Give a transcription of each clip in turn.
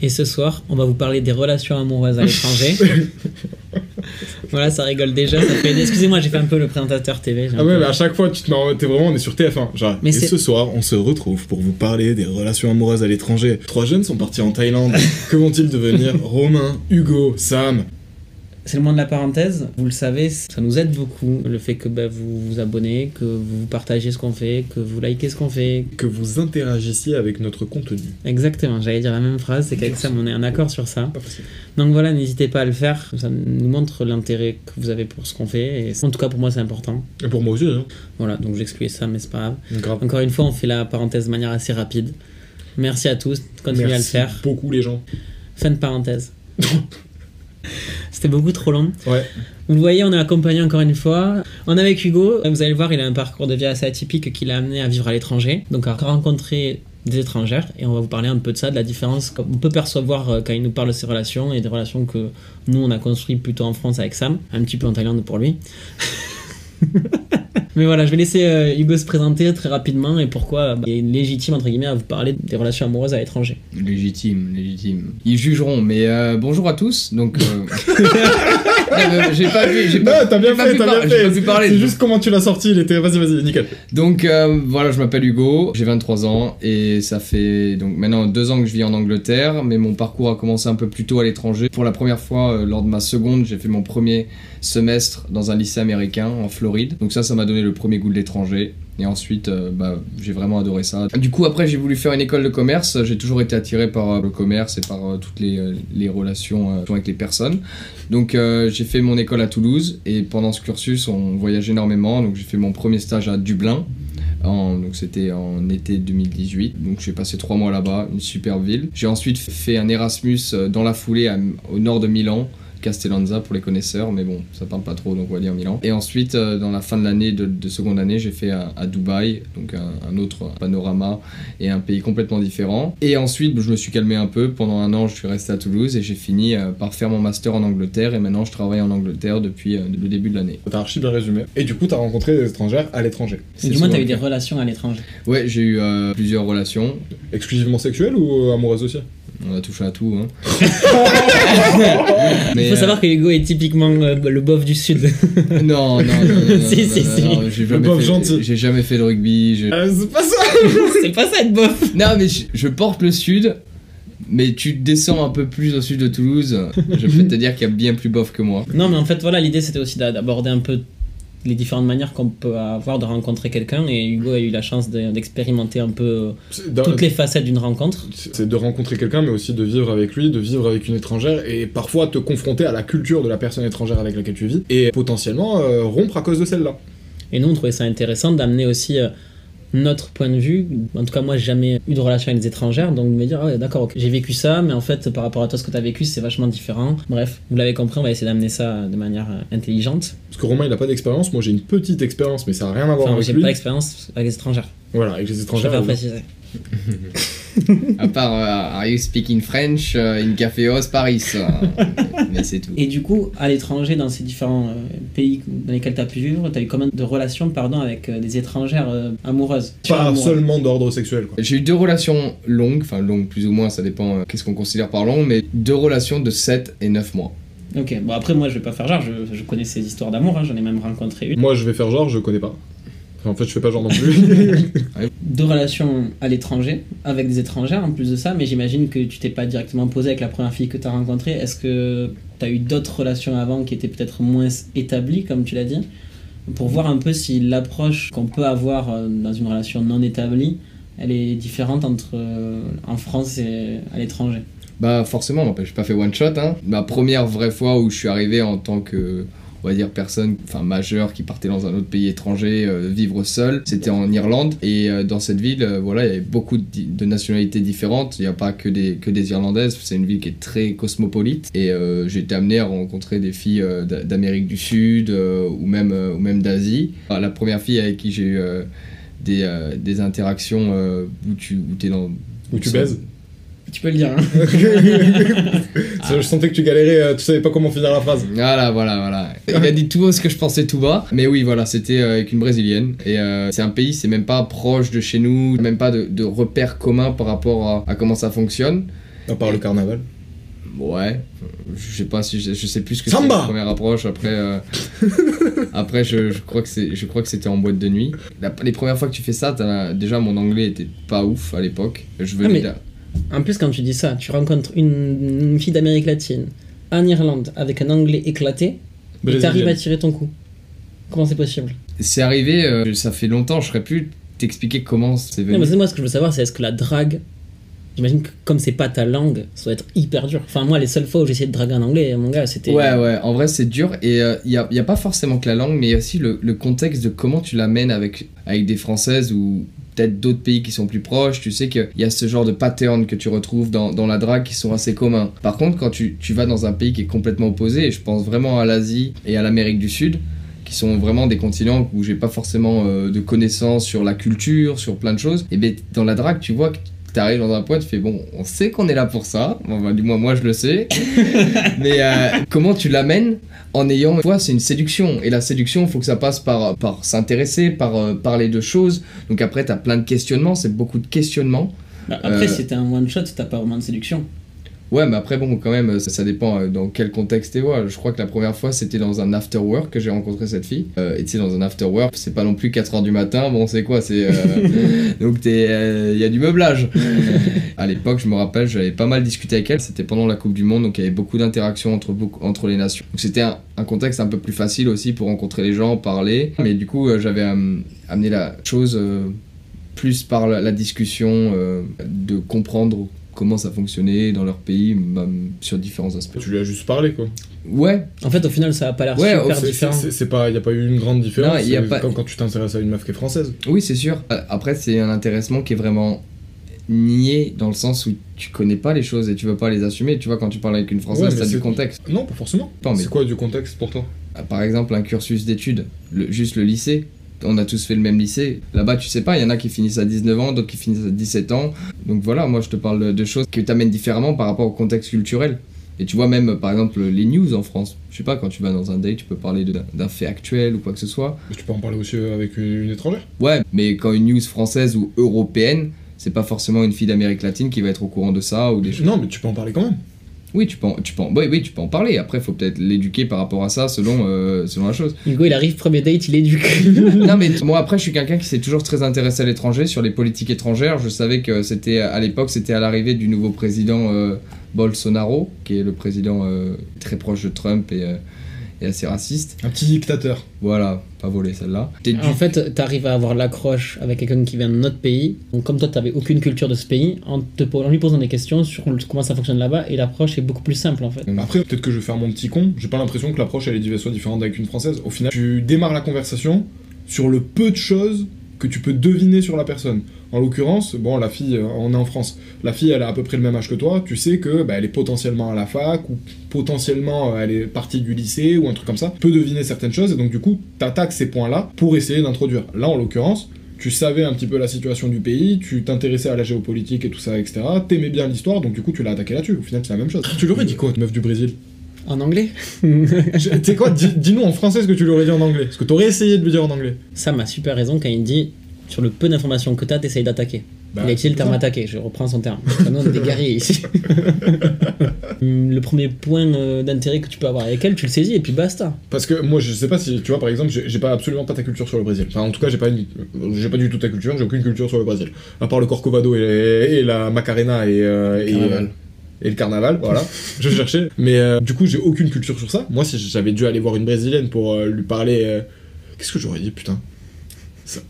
Et ce soir, on va vous parler des relations amoureuses à l'étranger. voilà, ça rigole déjà. Ça fait... Excusez-moi, j'ai fait un peu le présentateur TV. Ah ouais, peu- mais à chaque fois, tu te mets en- t'es vraiment, on est sur TF1. Genre, Mais et ce soir, on se retrouve pour vous parler des relations amoureuses à l'étranger. Trois jeunes sont partis en Thaïlande. que vont-ils devenir? Romain, Hugo, Sam C'est le moment de la parenthèse. Vous le savez, ça nous aide beaucoup. Le fait que bah, vous vous abonnez, que vous partagez ce qu'on fait, que vous likez ce qu'on fait. Que vous interagissiez avec notre contenu. Exactement, j'allais dire la même phrase. C'est qu'avec Sam, on est en accord sur ça. Donc voilà, n'hésitez pas à le faire. Ça nous montre l'intérêt que vous avez pour ce qu'on fait. Et en tout cas, pour moi, c'est important. Et pour moi aussi, hein. Voilà, donc j'excluais ça, mais c'est pas grave. Grave. Encore une fois, on fait la parenthèse de manière assez rapide. Merci à tous, continuez à le Merci faire. beaucoup, les gens. Fin de parenthèse. C'était beaucoup trop long. Ouais. Vous le voyez, on est accompagné encore une fois. On est avec Hugo. Vous allez le voir, il a un parcours de vie assez atypique qui l'a amené à vivre à l'étranger. Donc à rencontrer des étrangères. Et on va vous parler un peu de ça, de la différence qu'on peut percevoir euh, quand il nous parle de ses relations et des relations que nous, on a construites plutôt en France avec Sam. Un petit peu en Thaïlande pour lui. Mais voilà, je vais laisser euh, Hugo se présenter très rapidement et pourquoi bah, il est légitime, entre guillemets, à vous parler des relations amoureuses à l'étranger. Légitime, légitime. Ils jugeront, mais euh, bonjour à tous. Donc, euh... j'ai pas vu, j'ai Non, pas, t'as bien j'ai fait, t'as bien j'ai pas fait. pu parler. C'est juste comment tu l'as sorti, il était. Vas-y, vas-y, nickel. Donc euh, voilà, je m'appelle Hugo, j'ai 23 ans et ça fait donc maintenant deux ans que je vis en Angleterre, mais mon parcours a commencé un peu plus tôt à l'étranger. Pour la première fois, euh, lors de ma seconde, j'ai fait mon premier semestre dans un lycée américain en Floride. Donc ça, ça m'a donné le premier goût de l'étranger. Et ensuite, euh, bah, j'ai vraiment adoré ça. Du coup, après, j'ai voulu faire une école de commerce. J'ai toujours été attiré par euh, le commerce et par euh, toutes les, relations avec les personnes. Donc, j'ai fait mon école à Toulouse. Et pendant ce cursus, on voyage énormément. Donc, j'ai fait mon premier stage à Dublin. Donc c'était en été 2018, donc j'ai passé trois mois là-bas, une super ville. J'ai ensuite fait un Erasmus dans la foulée au nord de Milan, Castellanza pour les connaisseurs, mais bon, ça parle pas trop, donc on va dire Milan. Et ensuite, euh, dans la fin de l'année, de, de seconde année, j'ai fait à, à Dubaï, donc un, un autre panorama et un pays complètement différent. Et ensuite, je me suis calmé un peu. Pendant un an, je suis resté à Toulouse et j'ai fini euh, par faire mon master en Angleterre. Et maintenant, je travaille en Angleterre depuis euh, le début de l'année. T'as archi bien résumé. Et du coup, t'as rencontré des étrangères à l'étranger. Du moins, t'as eu des relations à l'étranger? Ouais, j'ai eu euh, plusieurs relations. Exclusivement sexuelles ou amoureuses aussi? On a touché à tout. Hein. Il Mais, faut euh, savoir que Hugo est typiquement euh, le bof du sud. Non, non, non, non, non, Si, non, si, non, si. non, j'ai Le jamais fait- gentil. J'ai jamais fait de rugby. je- Euh, C'est pas ça c'est pas ça être bof. Non, mais je, je porte le sud. Mais tu descends un peu plus au sud de Toulouse, je peux te dire qu'il y a bien plus bof que moi. Non, mais en fait, voilà, l'idée c'était aussi d'a- d'aborder un peu les différentes manières qu'on peut avoir de rencontrer quelqu'un. Et Hugo a eu la chance de- d'expérimenter un peu de- toutes les facettes d'une rencontre. C'est de rencontrer quelqu'un, mais aussi de vivre avec lui, de vivre avec une étrangère, et parfois te confronter à la culture de la personne étrangère avec laquelle tu vis, et potentiellement euh, rompre à cause de celle-là. Et nous, on trouvait ça intéressant d'amener aussi euh, notre point de vue. En tout cas, moi, j'ai jamais eu de relation avec des étrangères, donc de me dire, ah ouais, d'accord, ok, j'ai vécu ça, mais en fait, par rapport à toi, ce que tu as vécu, c'est vachement différent. Bref, vous l'avez compris, on va essayer d'amener ça de manière euh, intelligente. Parce que Romain, il a pas d'expérience, moi j'ai une petite expérience, mais ça a rien à voir Enfin, avec j'ai lui. pas d'expérience avec les étrangères. Voilà, avec les Je étrangères. préfère euh, préciser. À part euh, Are you speaking French euh, in Caféos Paris euh, Mais c'est tout. Et du coup, à l'étranger, dans ces différents euh, pays dans lesquels tu as pu vivre, tu as eu combien de relations pardon, avec euh, des étrangères euh, amoureuses? Pas seulement d'ordre sexuel, quoi. J'ai eu deux relations longues, enfin longues plus ou moins, ça dépend euh, qu'est-ce qu'on considère par long, mais deux relations de 7 et 9 mois. Ok, bon après, moi, je vais pas faire genre, je, je connais ces histoires d'amour, hein, j'en ai même rencontré une. Moi je vais faire genre, je connais pas. En fait, je fais pas genre non plus. deux relations à l'étranger avec des étrangères en plus de ça, mais j'imagine que tu t'es pas directement posé avec la première fille que tu as rencontrée. Est-ce que tu as eu d'autres relations avant qui étaient peut-être moins établies, comme tu l'as dit, pour voir un peu si l'approche qu'on peut avoir euh, dans une relation non établie, elle est différente entre euh, en France et à l'étranger Bah forcément, n'empêche, j'ai pas fait one shot. Hein. Ma première vraie fois où je suis arrivé en tant que, on va dire, personne, enfin majeure qui partait dans un autre pays étranger, euh, vivre seul, c'était en Irlande. Et euh, dans cette ville, euh, voilà, il y avait beaucoup de, nationalités différentes. Il n'y a pas que des, que des Irlandaises. C'est une ville qui est très cosmopolite. Et j'ai été amené à rencontrer des filles d'a- d'Amérique du Sud ou même, ou même d'Asie. La première fille avec qui j'ai eu des, des interactions où tu où es dans... Où tu baises? Tu peux le dire. hein. Je sentais que tu galérais, euh, tu savais pas comment finir la phrase. Voilà, voilà, voilà. Il a dit tout haut ce que je pensais tout bas. Mais oui, voilà, c'était euh, avec une brésilienne. Et euh, c'est un pays, c'est même pas proche de chez nous, même pas de, de repères communs par rapport à, à comment ça fonctionne. À part le carnaval. Ouais, je sais pas si je, je sais plus ce que Samba la première approche. Après, euh, après je, je crois que c'est, je crois que c'était en boîte de nuit. La- les premières fois que tu fais ça, déjà mon anglais était pas ouf à l'époque. Je venais Ah, En plus, quand tu dis ça, tu rencontres une, une fille d'Amérique latine en Irlande avec un anglais éclaté et t'arrives à tirer ton coup. Comment c'est possible? C'est arrivé, euh, ça fait longtemps, je serais plus t'expliquer comment c'est venu. Non, mais c'est moi ce que je veux savoir, c'est est-ce que la drague, j'imagine que comme c'est pas ta langue, ça doit être hyper dur. Enfin, moi, les seules fois où j'ai essayé de draguer un anglais, mon gars, c'était. Ouais, ouais, en vrai c'est dur et il n'y a, y a pas forcément que la langue, mais il y a aussi le, le contexte de comment tu l'amènes avec, avec des Françaises ou d'autres pays qui sont plus proches. Tu sais qu'il y a ce genre de pattern que tu retrouves dans, la drague qui sont assez communs. Par contre, quand tu, tu vas dans un pays qui est complètement opposé, et je pense vraiment à l'Asie et à l'Amérique du Sud, qui sont vraiment des continents où j'ai pas forcément euh, de connaissances sur la culture, sur plein de choses, et bien dans la drague, tu vois que t'arrives dans un point, tu fais bon, on sait qu'on est là pour ça, bon, bah, du moins moi je le sais, mais euh, comment tu l'amènes en ayant, toi c'est une séduction, et la séduction, il faut que ça passe par, par s'intéresser, par euh, parler de choses, donc après t'as plein de questionnements, c'est beaucoup de questionnements, Bah, après, Euh, si t'es un one shot, t'as pas vraiment de séduction. Ouais, mais après, bon, quand même, ça, ça dépend euh, dans quel contexte t'es. Ouais. Je crois que la première fois, c'était dans un after work que j'ai rencontré cette fille. Euh, et tu sais, dans un after work, c'est pas non plus 4h du matin. Bon, c'est quoi C'est. euh, donc, il y a du meublage. à l'époque, je me rappelle, j'avais pas mal discuté avec elle. C'était pendant la Coupe du Monde, donc il y avait beaucoup d'interactions entre, entre les nations. Donc, c'était un, un contexte un peu plus facile aussi pour rencontrer les gens, parler. Mais du coup, euh, j'avais euh, amené la chose euh, plus par la, la discussion, euh, de comprendre comment ça fonctionnait dans leur pays, même sur différents aspects. Tu lui as juste parlé, quoi. Ouais, En fait, au final, ça a pas l'air Ouais, super C'est- différent. c'est- C'est pas, y a pas eu une grande différence. Non, y a c'est pas- Comme quand tu t'intéresses à une meuf qui est française. oui, c'est sûr. Euh, Après, c'est un intéressement qui est vraiment nié dans le sens où tu connais pas les choses et tu veux pas les assumer. Tu vois, quand tu parles avec une Ouais, française, mais t'as du contexte. Non, pas forcément. Non, mais- C'est quoi du contexte pour toi? Euh, Par exemple, un cursus d'études, le- juste le lycée. On a tous fait le même lycée. Là-bas, tu sais pas, il y en a qui finissent à 19 ans, d'autres qui finissent à 17 ans. Donc voilà, moi je te parle de choses qui t'amènent différemment par rapport au contexte culturel. Et tu vois même, par exemple, les news en France. Je sais pas, quand tu vas dans un date, tu peux parler d'un fait actuel ou quoi que ce soit. Mais Tu peux en parler aussi avec une, une étrangère. Ouais, mais quand une news française ou européenne, c'est pas forcément une fille d'Amérique latine qui va être au courant de ça ou des choses. Non, mais tu peux en parler quand même. Oui, tu peux, en, tu peux en- oui, oui, tu peux en parler. Après, faut peut-être l'éduquer par rapport à ça selon, euh, selon la chose. Hugo, il arrive, premier date, il éduque. non, mais moi, après, je suis quelqu'un qui s'est toujours très intéressé à l'étranger, sur les politiques étrangères. Je savais que c'était, à l'époque, c'était à l'arrivée du nouveau président euh, Bolsonaro, qui est le président euh, très proche de Trump et, et assez raciste. Un petit dictateur. Voilà, pas volé celle-là. En fait, t'arrives à avoir l'accroche avec quelqu'un qui vient d'un autre pays. Donc, comme toi, t'avais aucune culture de ce pays, en, te, po- en lui posant des questions sur comment ça fonctionne là-bas, et l'approche est beaucoup plus simple en fait. Après, peut-être que je vais faire mon petit con, j'ai pas l'impression que l'approche elle est soit différente avec une française. Au final, tu démarres la conversation sur le peu de choses que tu peux deviner sur la personne. En l'occurrence, bon, la fille, euh, on est en France, la fille elle a à peu près le même âge que toi, tu sais que bah, elle est potentiellement à la fac, ou potentiellement euh, elle est partie du lycée, ou un truc comme ça, tu peux deviner certaines choses, et donc du coup, t'attaques ces points-là pour essayer d'introduire. Là, en l'occurrence, tu savais un petit peu la situation du pays, tu t'intéressais à la géopolitique et tout ça, etc. T'aimais bien l'histoire, donc du coup tu l'as attaqué là-dessus. Au final, c'est la même chose. Tu l'aurais dit quoi, meuf du Brésil? En anglais? Sais quoi, dis- dis-nous en français ce que tu lui aurais dit en anglais. Parce que t'aurais essayé de lui dire en anglais. Sam a super raison quand il dit sur le peu d'informations que t'as, t'essayes d'attaquer. Bah, il a utilisé le terme attaquer, je reprends son terme. Nous, on est des guerriers ici. Le premier point euh, d'intérêt que tu peux avoir avec elle, tu le saisis et puis basta. Parce que moi, je sais pas si, tu vois, par exemple, j'ai pas absolument pas ta culture sur le Brésil. Enfin, en tout cas, j'ai pas, une- pas du tout ta culture, j'ai aucune culture sur le Brésil. À part le Corcovado et, et la Macarena et, euh, et, Carnaval. euh, et le carnaval, voilà. je cherchais. Mais euh, du coup, j'ai aucune culture sur ça. Moi, si j'avais dû aller voir une brésilienne pour euh, lui parler. euh, Qu'est-ce que j'aurais dit, putain? C'est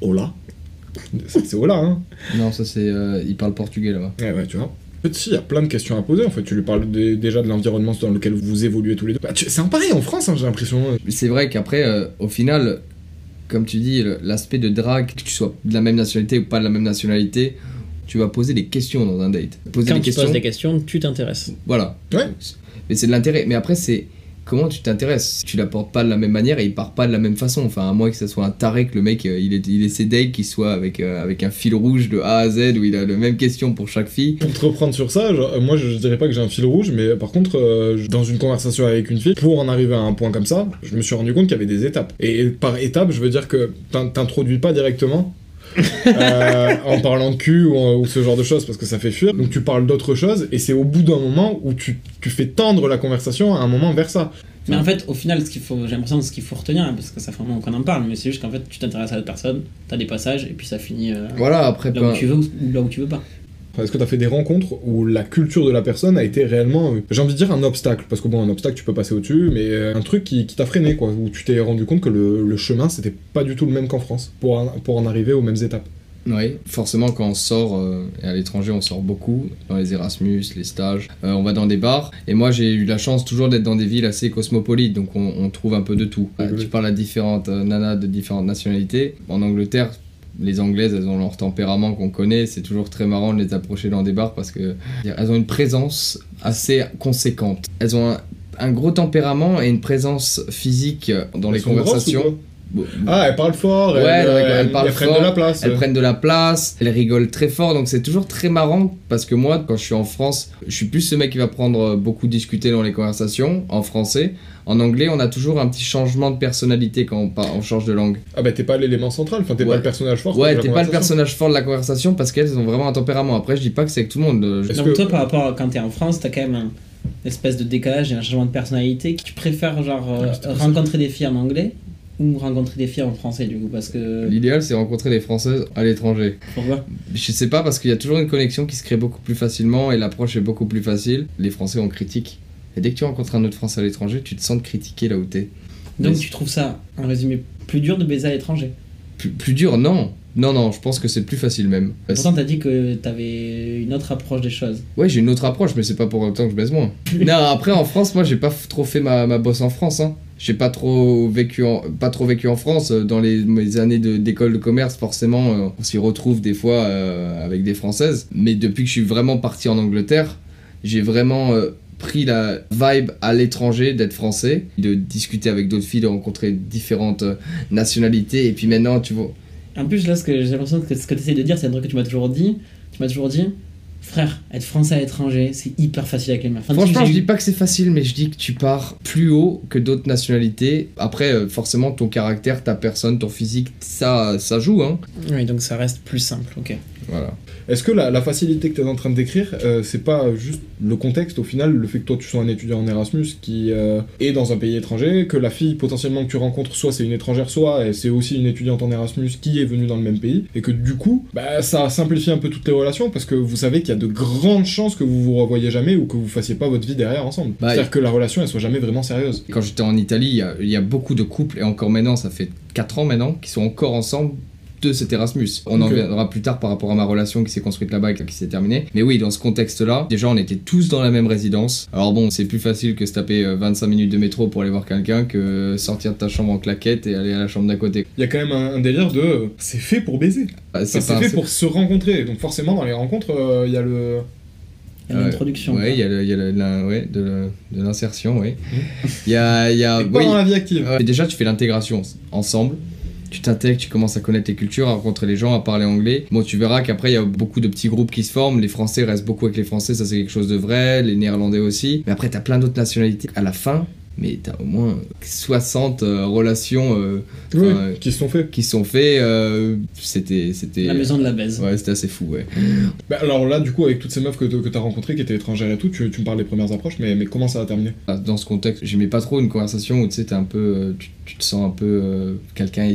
C'est c'est Hola, hein Non, ça c'est. euh, il parle portugais là-bas. Ouais, ouais, tu vois. En fait, si, il y a plein de questions à poser. En fait, tu lui parles déjà de l'environnement dans lequel vous évoluez tous les deux. Bah, c'est un pareil en France, hein, j'ai l'impression. C'est vrai qu'après, euh, au final, comme tu dis, l'aspect de drague, que tu sois de la même nationalité ou pas de la même nationalité, tu vas poser des questions dans un date. Poser Quand des tu questions. poses des questions, tu t'intéresses. Voilà. Ouais. Mais c'est de l'intérêt. Mais après, c'est comment tu t'intéresses. Tu l'apportes pas de la même manière et il part pas de la même façon. Enfin, à moins que ce soit un taré que le mec, euh, il est, il est ses dates qui soit avec, euh, avec un fil rouge de A à Z où il a la même question pour chaque fille. Pour te reprendre sur ça, euh, moi je, dirais pas que j'ai un fil rouge, mais par contre, dans une conversation avec une fille, pour en arriver à un point comme ça, je me suis rendu compte qu'il y avait des étapes. Et par étapes, je veux dire que t'in- t'introduis pas directement. Euh, en parlant de cul ou, ce genre de choses parce que ça fait fuir donc tu parles d'autres choses et c'est au bout d'un moment où tu, tu fais tendre la conversation à un moment vers ça Mais en fait, au final, ce qu'il faut, j'ai l'impression que ce qu'il faut retenir, hein, parce que ça fait un moment qu'on en parle, mais c'est juste qu'en fait, tu t'intéresses à l'autre personne, t'as des passages, et puis ça finit euh, Voilà, après, là pas- où tu veux là où tu veux pas. Est-ce que tu as fait des rencontres où la culture de la personne a été réellement, euh, j'ai envie de dire un obstacle, parce que bon, un obstacle tu peux passer au-dessus, mais euh, un truc qui, qui t'a freiné, quoi, où tu t'es rendu compte que le, le chemin c'était pas du tout le même qu'en France, pour, en- pour en arriver aux mêmes étapes. Oui, forcément quand on sort, euh, et à l'étranger on sort beaucoup, dans les Erasmus, les stages, euh, on va dans des bars, et moi j'ai eu la chance toujours d'être dans des villes assez cosmopolites, donc on, on trouve un peu de tout. Euh, tu parles à différentes nanas de différentes nationalités, en Angleterre, les Anglaises elles ont leur tempérament qu'on connaît, c'est toujours très marrant de les approcher dans des bars parce que elles ont une présence assez conséquente. Elles ont un, un gros tempérament et une présence physique dans les Elles conversations. Ah, elles parlent fort, Ouais, elles, euh, elles elles- parlent elles prennent fort, de la place. Elles prennent de la place, elles rigolent très fort, donc c'est toujours très marrant parce que moi, quand je suis en France, je suis plus ce mec qui va prendre euh, beaucoup discuter dans les conversations en français. En anglais, on a toujours un petit changement de personnalité quand on, change de langue. Ah bah t'es pas l'élément central, enfin t'es Ouais. pas le personnage fort. Ouais, de la t'es pas le conversation. personnage fort de la conversation parce qu'elles ont vraiment un tempérament. Après, je dis pas que c'est avec tout le monde. euh, je- Donc que- toi, par rapport à quand t'es en France, t'as quand même un espèce de décalage et un changement de personnalité. Tu préfères genre euh, ça. rencontrer des filles en anglais ou rencontrer des filles en français du coup Parce que... L'idéal, c'est rencontrer des Françaises à l'étranger. Pourquoi? Je sais pas parce qu'il y a toujours une connexion qui se crée beaucoup plus facilement et l'approche est beaucoup plus facile. Les Français on critique. Et dès que tu rencontres un autre Français à l'étranger, tu te sens critiquer là où t'es. Donc Mais- tu trouves ça, en résumé, plus dur de baiser à l'étranger? Plus, plus dur, non. Non, non, je pense que c'est plus facile même. Pourtant t'as dit que t'avais une autre approche des choses. Ouais, j'ai une autre approche, mais c'est pas pour autant que je baise moins. non, après en France, moi j'ai pas trop fait ma, ma bosse en France. Hein. J'ai pas trop vécu en, pas trop vécu en France. Euh, Dans les, mes années de- d'école de, commerce, forcément, euh, on s'y retrouve des fois euh, avec des Françaises. Mais depuis que je suis vraiment parti en Angleterre, j'ai vraiment euh, pris la vibe à l'étranger d'être français, de discuter avec d'autres filles, de rencontrer différentes nationalités. Et puis maintenant, tu vois, En plus là, ce que j'ai l'impression que ce que t'essayes de dire, c'est un truc que tu m'as toujours dit. Tu m'as toujours dit, frère, être français à l'étranger, c'est hyper facile avec les meufs. Franchement, je dis pas que c'est facile, mais je dis que tu pars plus haut que d'autres nationalités. Après, euh, forcément, ton caractère, ta personne, ton physique, ça, ça joue, hein. Oui, donc ça reste plus simple, ok. Voilà. Est-ce que la, la facilité que tu es en train de décrire, euh, c'est pas juste le contexte au final, le fait que toi tu sois un étudiant en Erasmus qui euh, est dans un pays étranger, que la fille potentiellement que tu rencontres, soit c'est une étrangère, soit c'est aussi une étudiante en Erasmus qui est venue dans le même pays, et que du coup, bah, ça simplifie un peu toutes les relations parce que vous savez qu'il y a de grandes chances que vous vous revoyez jamais ou que vous fassiez pas votre vie derrière ensemble. Bah, C'est-à-dire que la relation elle soit jamais vraiment sérieuse. Quand j'étais en Italie, il y y a beaucoup de couples, et encore maintenant, ça fait 4 ans maintenant, qui sont encore ensemble de cet Erasmus. On en reviendra plus tard par rapport à ma relation qui s'est construite là-bas et qui s'est terminée. Mais oui, dans ce contexte-là, déjà on était tous dans la même résidence. Alors bon, c'est plus facile que se taper euh, 25 minutes de métro pour aller voir quelqu'un que sortir de ta chambre en claquette et aller à la chambre d'à côté. Il y a quand même un, un délire de euh, c'est fait pour baiser. Bah, Ça, c'est fait pour se rencontrer. Donc forcément dans les rencontres, euh, il y a le Il y a Ouais. l'introduction. Ouais, il y a, le- y a le- la- ouais, de, l'insertion, oui. Il y a, il y a oui. dans la vie active. Ouais, déjà, tu fais l'intégration ensemble. Tu t'intègres, tu commences à connaître les cultures, à rencontrer les gens, à parler anglais. Bon, tu verras qu'après, il y a beaucoup de petits groupes qui se forment. Les Français restent beaucoup avec les Français, ça c'est quelque chose de vrai. Les Néerlandais aussi. Mais après, t'as plein d'autres nationalités. À la fin, mais t'as au moins 60 euh, relations euh, euh, qui se sont faits. qui sont faites. euh, c'était, c'était. La maison de la baise. Ouais, c'était assez fou, ouais. Bah, alors là, du coup, avec toutes ces meufs que, que t'as rencontrées, qui étaient étrangères et tout, tu, tu me parles des premières approches, mais, mais comment ça a terminé? Dans ce contexte, j'aimais pas trop une conversation où tu sais, t'es un peu. tu, tu te sens un peu. euh, quelqu'un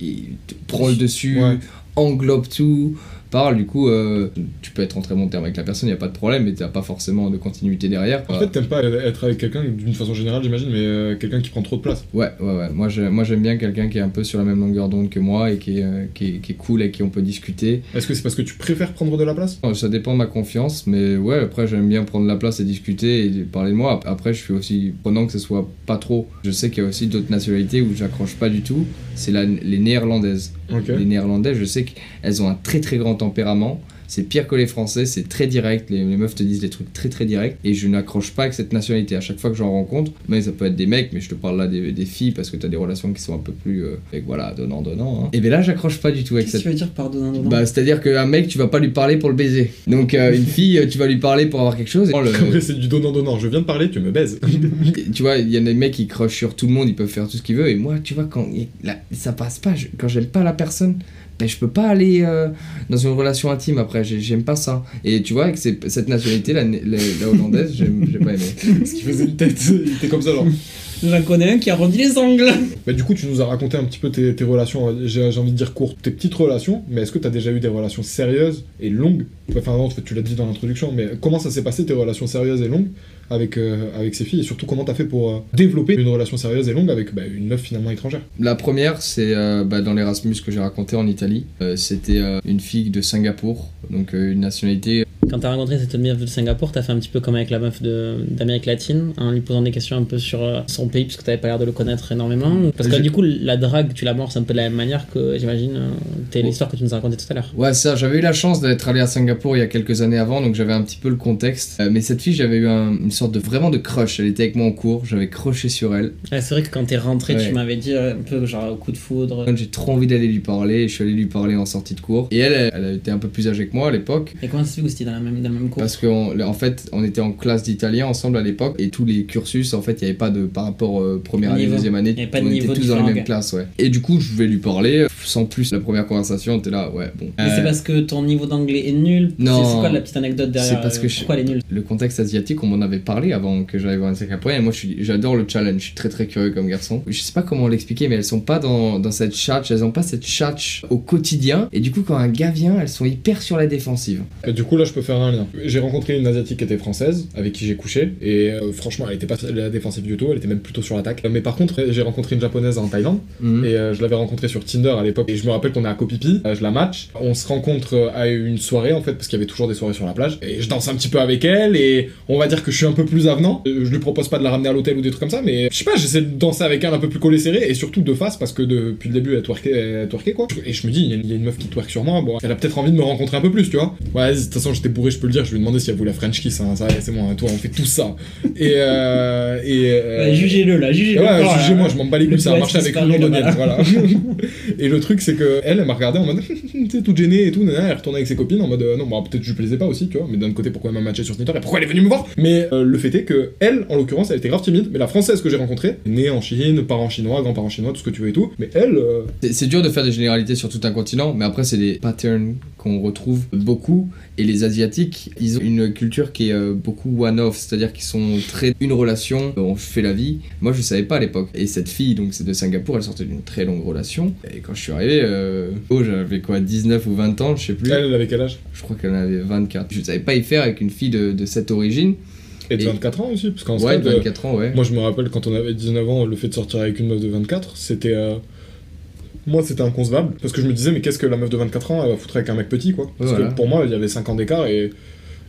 il te prend le dessus. Ouais. englobe tout, parle, du coup, euh, tu peux être en très bon terme avec la personne, il n'y a pas de problème, mais t'as pas forcément de continuité derrière. En fait, t'aimes pas être avec quelqu'un d'une façon générale, j'imagine, mais euh, quelqu'un qui prend trop de place. ouais, ouais, ouais. Moi, j'ai- moi, j'aime bien quelqu'un qui est un peu sur la même longueur d'onde que moi et qui est, euh, qui, est, qui est cool et qui on peut discuter. Est-ce que c'est parce que tu préfères prendre de la place? Ça dépend de ma confiance, mais ouais, après, j'aime bien prendre la place et discuter et parler de moi. Après, je suis aussi prenant que ce soit pas trop. Je sais qu'il y a aussi d'autres nationalités où j'accroche pas du tout, c'est les néerlandaises. Les néerlandaises, je sais qu'elles ont un très très grand tempérament. C'est pire que les Français, c'est très direct. Les, les meufs te disent des trucs très très directs. Et je n'accroche pas avec cette nationalité. À chaque fois que j'en rencontre, mais ça peut être des mecs, mais je te parle là des, des filles parce que t'as des relations qui sont un peu plus. Euh, avec voilà, donnant-donnant. hein. Et bien là, j'accroche pas du tout avec Qu'est-ce que cette. tu veux dire par donnant donnant Bah, c'est-à-dire qu'un mec, tu vas pas lui parler pour le baiser. Donc, euh, une fille, tu vas lui parler pour avoir quelque chose. Et le- Après, c'est du donnant-donnant. Je viens de parler, tu me baises. tu vois, il y a des mecs qui crochent sur tout le monde, ils peuvent faire tout ce qu'ils veulent. Et moi, tu vois, quand il- là, ça passe pas, je- quand j'aime pas la personne, ben, je peux pas aller euh, dans une relation intime après, j'ai- j'aime pas ça. Et tu vois, avec cette nationalité, la, la- la hollandaise, j'ai pas aimé. Parce qu'il faisait une tête, il était comme ça, genre. J'en connais un qui arrondit les ongles. Bah, du coup, tu nous as raconté un petit peu tes, tes relations, euh, j'ai envie de dire courtes, tes petites relations, mais est-ce que t'as déjà eu des relations sérieuses et longues? Enfin, non, tu l'as dit dans l'introduction, mais comment ça s'est passé tes relations sérieuses et longues avec, euh, avec ces filles? Et surtout, comment t'as fait pour euh, développer une relation sérieuse et longue avec bah, une meuf finalement étrangère? La première, c'est euh, bah, dans l'Erasmus que j'ai raconté en Italie. Euh, C'était euh, une fille de Singapour, donc euh, une nationalité. Quand t'as rencontré cette meuf de Singapour, t'as fait un petit peu comme avec la meuf d'Amérique latine, en lui posant des questions un peu sur son pays, puisque t'avais pas l'air de le connaître énormément. Parce que du coup, la drague, tu l'amorces un peu de la même manière que, j'imagine, t'es Oh. l'histoire que tu nous as racontée tout à l'heure. Ouais, ça, j'avais eu la chance d'être allé à Singapour il y a quelques années avant, donc j'avais un petit peu le contexte. Euh, mais cette fille, j'avais eu un- une sorte de vraiment de crush. Elle était avec moi en cours, j'avais croché sur elle. C'est vrai que quand t'es rentré, Ouais. tu m'avais dit euh, un peu genre coup de foudre. J'ai trop envie d'aller lui parler, je suis allé lui parler en sortie de cours. Et elle, elle, était un peu plus âgée que moi à l'époque. Et comment ça se fait que vous étiez dans, la même, dans le même cours? Parce qu'en en fait, on était en classe d'italien ensemble à l'époque. Et tous les cursus, en fait, il n'y avait pas de. Par rapport euh, première année, Niveau. deuxième année, Il avait pas de on niveau était tous dans les mêmes ok. classes, ouais. Et du coup, je vais lui parler. Sans plus, la première conversation, t'es là, ouais, bon. Mais Euh, c'est parce que ton niveau d'anglais est nul. Non. C'est quoi la petite anecdote derrière C'est parce que euh, je- Pourquoi elle est nulle le contexte asiatique, on m'en avait parlé avant que j'aille voir une singapourienne. Et moi, je suis- j'adore le challenge. Je suis très très curieux comme garçon. Je sais pas comment l'expliquer, mais elles sont pas dans, dans cette chatch. Elles ont pas cette chatch au quotidien. Et du coup, quand un gars vient, elles sont hyper sur la défensive. Et du coup, là, je peux faire un lien. J'ai rencontré une asiatique qui était française, avec qui j'ai couché, et euh, franchement, elle était pas la défensive du tout, elle était même plutôt sur l'attaque. Mais par contre, j'ai rencontré une japonaise en Thaïlande, Mhm. et euh, je l'avais rencontrée sur Tinder à l'époque, et je me rappelle qu'on est à Kopipi, euh, je la match, on se rencontre euh, à une soirée en fait, parce qu'il y avait toujours des soirées sur la plage, et je danse un petit peu avec elle, et on va dire que je suis un peu plus avenant. Euh, Je lui propose pas de la ramener à l'hôtel ou des trucs comme ça, mais je sais pas, j'essaie de danser avec elle un peu plus collé serré, et surtout de face, parce que depuis le début, elle twerkait, elle twerkait, quoi. Et je me dis, il y a une- il y, a une meuf qui twerk sur moi, bon, elle a peut-être envie de me rencontrer un peu plus, tu vois. Ouais, de toute façon, j'étais bourré, je peux le dire, je lui ai demandé si elle voulait la French kiss, hein, ça, c'est bon, hein, toi, on fait tout ça. Et, euh, et, euh, Ouais, Jugez-le là, jugez-le. Ouais, jugez-moi, là. je m'en bats les Le couilles, ça a marché avec voilà. voilà. et le truc, c'est que elle, elle m'a regardé en mode, tu sais, toute gênée et tout, elle retournait avec ses copines en mode, euh, non, bah, peut-être que je lui plaisais pas aussi, tu vois, mais d'un autre côté, pourquoi elle m'a matché sur Twitter et pourquoi elle est venue me voir? Mais euh, le fait est que elle, en l'occurrence, elle était grave timide, mais la française que j'ai rencontrée, née en Chine, parents chinois, grands-parents chinois, tout ce que tu veux et tout, mais elle, euh, C'est dur de faire des généralités sur tout un continent, mais après, c'est des patterns qu'on retrouve beaucoup. Et les Asiatiques, ils ont une culture qui est euh, beaucoup one-off, c'est-à-dire qu'ils sont très une relation, euh, on fait la vie. Moi, je savais pas à l'époque. Et cette fille, donc c'est de Singapour, elle sortait d'une très longue relation. Et quand je suis arrivé, euh, oh, j'avais quoi, 19 ou 20 ans, je sais plus. elle, elle avait quel âge? Je crois qu'elle avait 24. Je savais pas y faire avec une fille de, de cette origine. Et de Et- 24 ans aussi, parce qu'en Ouais, stade, euh, 24 ans, ouais. Moi, je me rappelle quand on avait 19 ans, le fait de sortir avec une meuf de 24, c'était. euh, Moi, c'était inconcevable. Parce que je me disais, mais qu'est-ce que la meuf de 24 ans, elle va foutre avec un mec petit, quoi Parce Voilà. que pour moi, il y avait 5 ans d'écart et.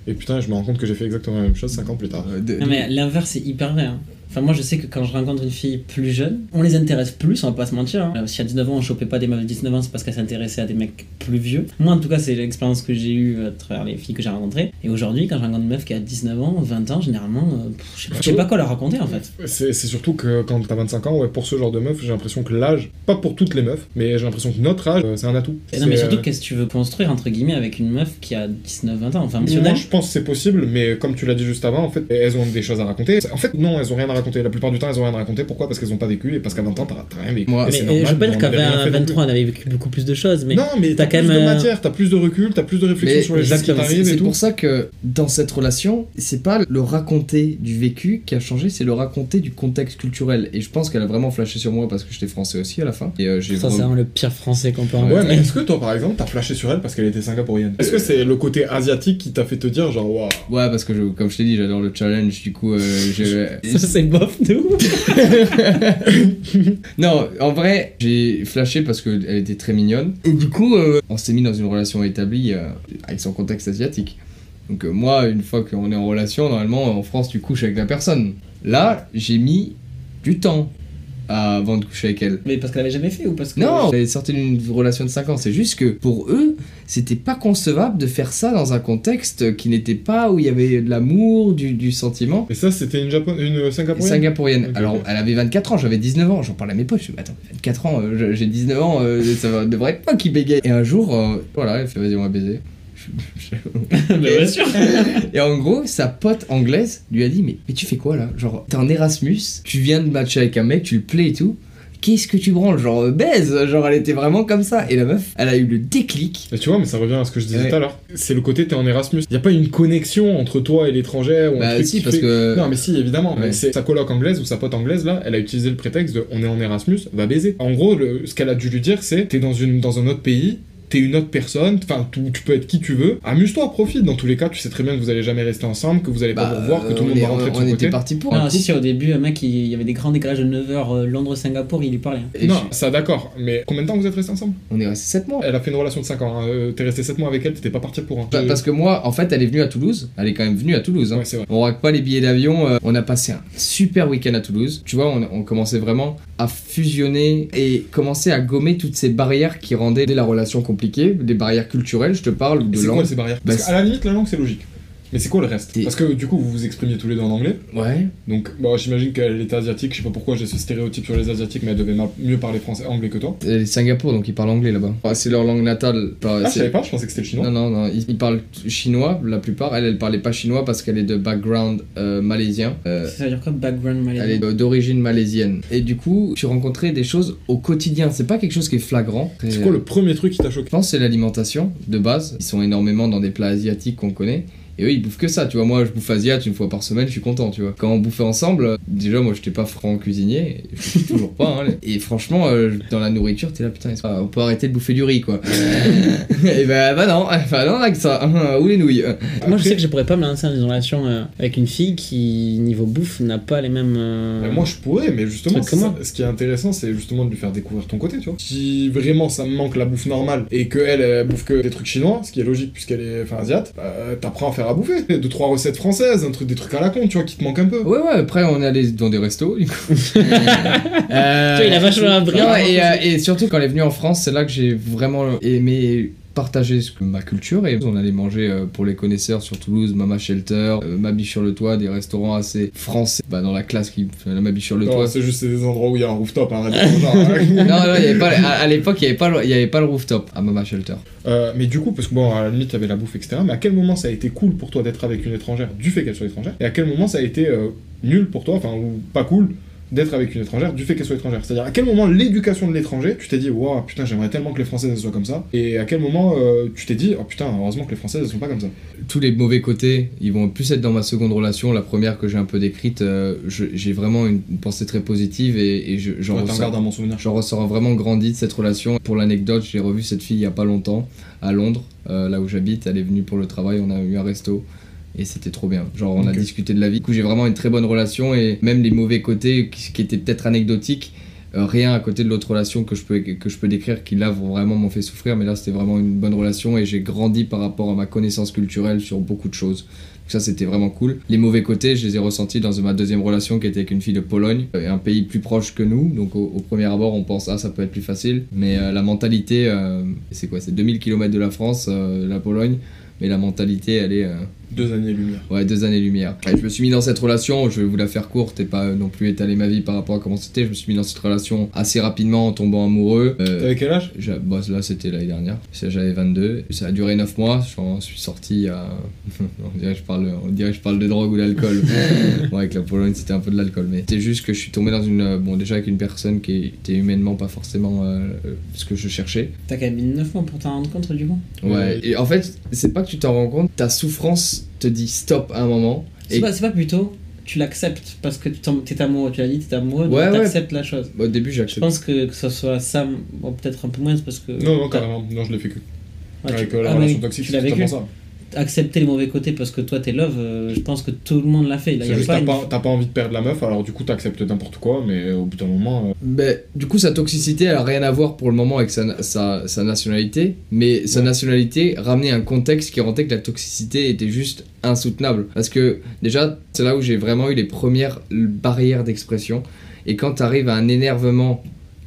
Et putain, je me rends compte que j'ai fait exactement la même chose 5 ans plus tard. Euh, Non, mais l'inverse est hyper vrai. hein. Enfin, moi, je sais que quand je rencontre une fille plus jeune, on les intéresse plus, on va pas se mentir. hein. Euh, Si à 19 ans, on chopait pas des meufs de 19 ans, c'est parce qu'elles s'intéressaient à des mecs plus vieux. Moi, en tout cas, c'est l'expérience que j'ai eue à travers les filles que j'ai rencontrées. Et aujourd'hui, quand je rencontre une meuf qui a 19 ans, 20 ans, généralement, euh, pff, je sais pas- quoi leur raconter en fait. C'est surtout que quand t'as 25 ans, ouais, pour ce genre de meuf, j'ai l'impression que l'âge, pas pour toutes les meufs, mais j'ai l'impression que notre âge, euh, c'est un atout. Et non, mais surtout, qu'est-ce que tu veux construire entre guillemets avec une meuf qui a 19-20 ans? Enfin, Moi, je pense que c'est possible, mais comme tu l'as dit juste avant, en fait, elles ont des choses à raconter. En fait, non, elles ont rien à raconter. La plupart du temps, elles ont rien à raconter. Pourquoi? Parce qu'elles ont pas vécu et parce qu'à 20 ans, t'as rien vécu. Moi- Et mais normal, je veux pas dire on qu'à avait rien fait 20, non plus. 23, on avait vécu beaucoup plus de choses, mais non, mais t'as t'as quand plus même, de euh, matière, t'as plus de recul, t'as plus de réflexion Mais sur les choses qui t'arrivent et c'est pour ça que dans cette relation, c'est pas le raconter du vécu qui a changé, c'est le raconter du contexte culturel. Et je pense qu'elle a vraiment flashé sur moi parce que j'étais français aussi à la fin. Et euh, j'ai ça, c'est vraiment- le pire français qu'on peut Ouais, mais est-ce que toi, par exemple, t'as flashé sur elle parce qu'elle était singapourienne? Est-ce que c'est le côté asiatique qui t'a fait te dire, genre, waouh? Ouais, parce que je- comme je t'ai dit, j'adore le challenge. Du coup, euh, je. Ça, c'est bof de ouf. non, en vrai, j'ai flashé parce qu'elle était très mignonne. Et du coup, euh, on s'est mis dans une relation établie euh, avec son contexte asiatique. Donc euh, moi, une fois qu'on est en relation, normalement, en France, tu couches avec la personne. Là, j'ai mis du temps avant de coucher avec elle. Mais parce qu'elle avait jamais fait ou parce que. Non, elle est sortie d'une relation de 5 ans. C'est juste que pour eux, c'était pas concevable de faire ça dans un contexte qui n'était pas où il y avait de l'amour, du, du sentiment. Et ça, c'était une, Japon... une singapourienne Singapourienne. Alors, elle avait 24 ans, j'avais 19 ans. J'en parlais à mes potes. Je me suis dit, attends, 24 ans, euh, j'ai 19 ans, euh, ça va- devrait être pas qui bégaye. Et un jour, euh, voilà, elle fait, vas-y, on va baiser. Bien sûr. Et en gros, sa pote anglaise lui a dit mais, mais tu fais quoi là? Genre, t'es en Erasmus, tu viens de matcher avec un mec, tu le plais et tout. Qu'est-ce que tu branles? Genre, euh, baise Genre, elle était vraiment comme ça. Et la meuf, elle a eu le déclic. Et tu vois, mais ça revient à ce que je disais Ouais. tout à l'heure. C'est le côté, t'es en Erasmus. Y a pas une connexion entre toi et l'étranger ou un Bah, truc si, parce fait- que. Non, mais si, évidemment. Ouais. Mais c'est sa coloc anglaise ou sa pote anglaise, là, elle a utilisé le prétexte de on est en Erasmus, va baiser. En gros, le- ce qu'elle a dû lui dire, c'est t'es dans, une, dans un autre pays, t'es une autre personne, enfin, tu, tu peux être qui tu veux. Amuse-toi, profite. Dans tous les cas, tu sais très bien que vous allez jamais rester ensemble, que vous allez pas bah, vous revoir, que tout le on monde est- va rentrer de on son était côté. parti pour Non, un si, si, au début, un mec, il il y avait des grands décalages de 9h Londres-Singapour, il lui parlait. hein. Non, je- ça d'accord, mais combien de temps vous êtes restés ensemble? On est resté 7 mois. Elle a fait une relation de 5 ans, hein. Euh, t'es resté 7 mois avec elle, t'étais pas parti pour un. Pa- Parce que moi, en fait, elle est venue à Toulouse. Elle est quand même venue à Toulouse. hein. Ouais, c'est vrai. On raque pas les billets d'avion. euh, on a passé un super week-end à Toulouse. Tu vois, on, on commençait vraiment à fusionner et commencer à gommer toutes ces barrières qui rendaient la relation compliquée, des barrières culturelles, je te parle, ou de C'est quoi langue. ces barrières? Bah, Parce qu'à la limite, la langue, c'est logique. Mais c'est quoi le reste? Parce que du coup, vous vous exprimiez tous les deux en anglais. Ouais. Donc, bah, j'imagine qu'elle était asiatique. Je sais pas pourquoi j'ai ce stéréotype sur les asiatiques, mais elle devait mieux parler français, anglais que toi. Elle est Singapour, donc ils parlent anglais là-bas. Enfin, c'est leur langue natale. Enfin, Ah, je savais pas, je pensais que c'était le chinois. Non, non, non, ils, ils parlent chinois la plupart. Elle, elle parlait pas chinois parce qu'elle est de background euh, malaisien. Euh, Ça veut dire quoi, background malaisien? elle est d'origine malaisienne. Et du coup, tu rencontrais des choses au quotidien. C'est pas quelque chose qui est flagrant. C'est quoi le premier truc qui t'a choqué? Je pense que c'est l'alimentation de base. Ils sont énormément dans des plats asiatiques qu'on connaît. Et eux, ils bouffent que ça, tu vois. Moi, je bouffe asiat une fois par semaine, je suis content, tu vois. Quand on bouffait ensemble, déjà, moi, j'étais pas franc cuisinier. Je suis toujours pas, hein. Et franchement, euh, dans la nourriture, t'es là, putain, on peut arrêter de bouffer du riz, quoi? et bah, bah non, enfin, non, avec ça. Ou les nouilles. Moi, je sais que je pourrais pas me lancer dans une relation euh, avec une fille qui, niveau bouffe, n'a pas les mêmes. euh, Bah, moi je pourrais, mais justement, que ça- ce qui est intéressant, c'est justement de lui faire découvrir ton côté, tu vois. Si vraiment ça me manque la bouffe normale et qu'elle elle bouffe que des trucs chinois, ce qui est logique puisqu'elle est enfin asiate, bah, t'apprends à faire à bouffer. Deux, trois recettes françaises, un truc, des trucs à la con, tu vois, qui te manquent un peu. Ouais, ouais, après, on est allé dans des restos, du coup. Euh, Tu vois, il a vachement appris. Non, et, euh, et surtout quand elle est venue en France, c'est là que j'ai vraiment aimé partager ma culture et on allait manger euh, pour les connaisseurs sur Toulouse, Mama Shelter, euh, Ma Biche sur le toit, des restaurants assez français, bah, dans la classe qui la sur le Non, toit. c'est juste des endroits où il y a un rooftop. Hein, hein. non, non, il y avait pas, à, à l'époque, il n'y avait, pas le- y avait pas le rooftop à Mama Shelter. Euh, mais du coup, parce que bon, à la limite, il y avait la bouffe, etc. Mais à quel moment ça a été cool pour toi d'être avec une étrangère du fait qu'elle soit étrangère Et à quel moment ça a été euh, nul pour toi, enfin, ou pas cool d'être avec une étrangère du fait qu'elle soit étrangère C'est-à-dire à quel moment l'éducation de l'étranger, tu t'es dit, waouh, putain, j'aimerais tellement que les Françaises elles soient comme ça Et à quel moment euh, tu t'es dit, oh putain, heureusement que les Françaises elles sont pas comme ça tous les mauvais côtés, ils vont plus être dans ma seconde relation. La première que j'ai un peu décrite, euh, je- j'ai vraiment une, une pensée très positive et, et je- j'en ressors, j'en ressors vraiment grandi de cette relation. Pour l'anecdote, j'ai revu cette fille il y a pas longtemps à Londres, euh, là où j'habite. Elle est venue pour le travail, on a eu un resto. Et c'était trop bien. Genre, on a discuté de la vie. Du coup, j'ai vraiment une très bonne relation. Et même les mauvais côtés, qui, qui étaient peut-être anecdotiques, euh, rien à côté de l'autre relation que je peux, que je peux décrire, qui là vraiment m'ont fait souffrir. Mais là, c'était vraiment une bonne relation. Et j'ai grandi par rapport à ma connaissance culturelle sur beaucoup de choses. Donc ça, c'était vraiment cool. Les mauvais côtés, je les ai ressentis dans ma deuxième relation qui était avec une fille de Pologne, euh, un pays plus proche que nous. Donc au, au premier abord, on pense, ah, ça peut être plus facile. Mais euh, la mentalité, euh, c'est quoi? C'est 2000 km de la France, la Pologne. Mais la mentalité, elle est. euh, Deux années-lumière. Ouais, deux années-lumière. Et je me suis mis dans cette relation, je vais vous la faire courte et pas non plus étaler ma vie par rapport à comment c'était. Je me suis mis dans cette relation assez rapidement en tombant amoureux. Euh, T'avais quel âge? bah, là, c'était l'année dernière. J'avais 22. Ça a duré 9 mois. J'en suis sorti à. on, dirait que je parle, on dirait que je parle de drogue ou d'alcool. bon, avec la Pologne, c'était un peu de l'alcool. Mais c'est juste que je suis tombé dans une. euh, Bon, déjà avec une personne qui était humainement pas forcément euh, euh, ce que je cherchais. T'as quand même mis 9 mois pour t'en rendre compte du coup? Ouais. Et en fait, c'est pas que tu t'en rends compte. Ta souffrance te dit stop à un moment. C'est Et pas, c'est pas plutôt, tu l'acceptes parce que tu t'en- t'es amoureux, tu l'as dit, t'es amoureux, Ouais, donc ouais. t'acceptes la chose. au début, Je j'accepte. pense que, que ce soit ça, bon, peut-être un peu moins parce que. Non, non, carrément. Non, je l'ai fait que. Ouais, tu- avec euh, la ah, relation oui, toxique, tu c'est l'as vécu. totalement ça. Accepter les mauvais côtés parce que toi t'es love, euh, je pense que tout le monde l'a fait. Là, y C'est a juste pas t'as une- pas, t'as pas envie de perdre la meuf, alors du coup t'acceptes n'importe quoi, mais au bout d'un moment. euh, Ben, du coup, sa toxicité, elle a rien à voir pour le moment avec sa, sa, sa nationalité, mais sa nationalité ramenait un contexte qui rendait que la toxicité était juste insoutenable. Parce que déjà, c'est là où j'ai vraiment eu les premières barrières d'expression. Et quand t'arrives à un énervement